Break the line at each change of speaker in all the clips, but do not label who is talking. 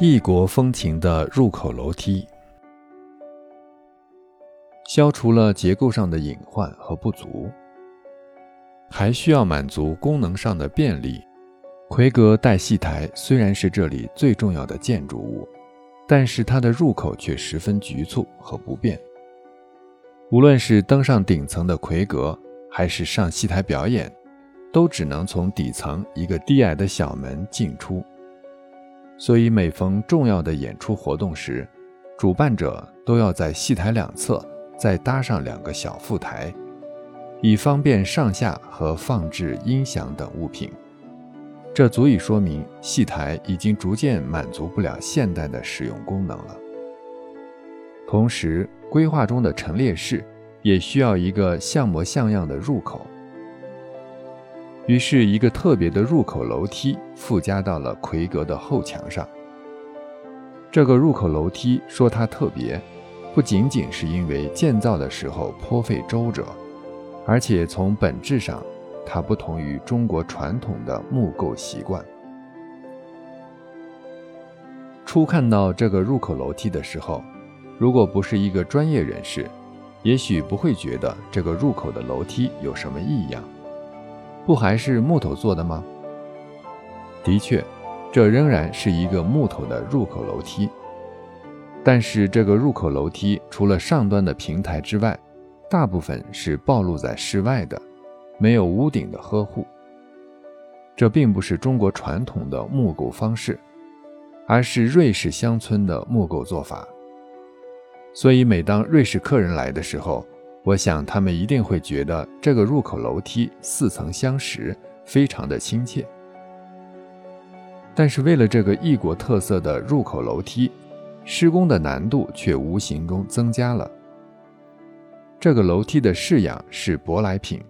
异国风情的入口楼梯，消除了结构上的隐患和不足，还需要满足功能上的便利。奎格带戏台虽然是这里最重要的建筑物，但是它的入口却十分局促和不便。无论是登上顶层的奎格，还是上戏台表演，都只能从底层一个低矮的小门进出。所以，每逢重要的演出活动时，主办者都要在戏台两侧再搭上两个小副台，以方便上下和放置音响等物品。这足以说明戏台已经逐渐满足不了现代的使用功能了。同时，规划中的陈列室也需要一个像模像样的入口。于是，一个特别的入口楼梯附加到了奎格的后墙上。这个入口楼梯说它特别，不仅仅是因为建造的时候颇费周折，而且从本质上，它不同于中国传统的木构习惯。初看到这个入口楼梯的时候，如果不是一个专业人士，也许不会觉得这个入口的楼梯有什么异样。不还是木头做的吗？的确，这仍然是一个木头的入口楼梯。但是这个入口楼梯除了上端的平台之外，大部分是暴露在室外的，没有屋顶的呵护。这并不是中国传统的木构方式，而是瑞士乡村的木构做法。所以每当瑞士客人来的时候，我想，他们一定会觉得这个入口楼梯似曾相识，非常的亲切。但是，为了这个异国特色的入口楼梯，施工的难度却无形中增加了。这个楼梯的式样是舶来品，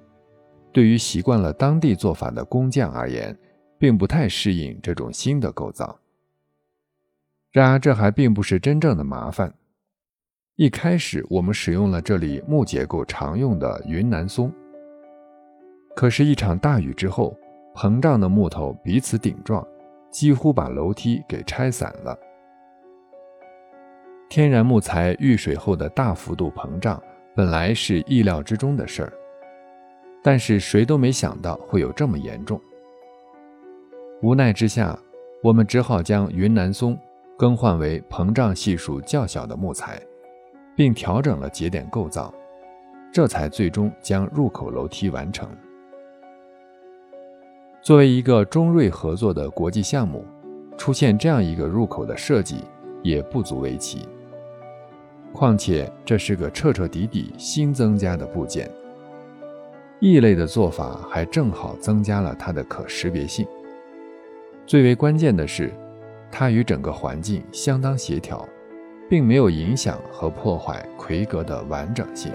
对于习惯了当地做法的工匠而言，并不太适应这种新的构造。然而，这还并不是真正的麻烦。一开始，我们使用了这里木结构常用的云南松。可是，一场大雨之后，膨胀的木头彼此顶撞，几乎把楼梯给拆散了。天然木材遇水后的大幅度膨胀，本来是意料之中的事儿，但是谁都没想到会有这么严重。无奈之下，我们只好将云南松更换为膨胀系数较小的木材。并调整了节点构造，这才最终将入口楼梯完成。作为一个中瑞合作的国际项目，出现这样一个入口的设计也不足为奇。况且这是个彻彻底底新增加的部件，异类的做法还正好增加了它的可识别性。最为关键的是，它与整个环境相当协调。并没有影响和破坏奎格的完整性。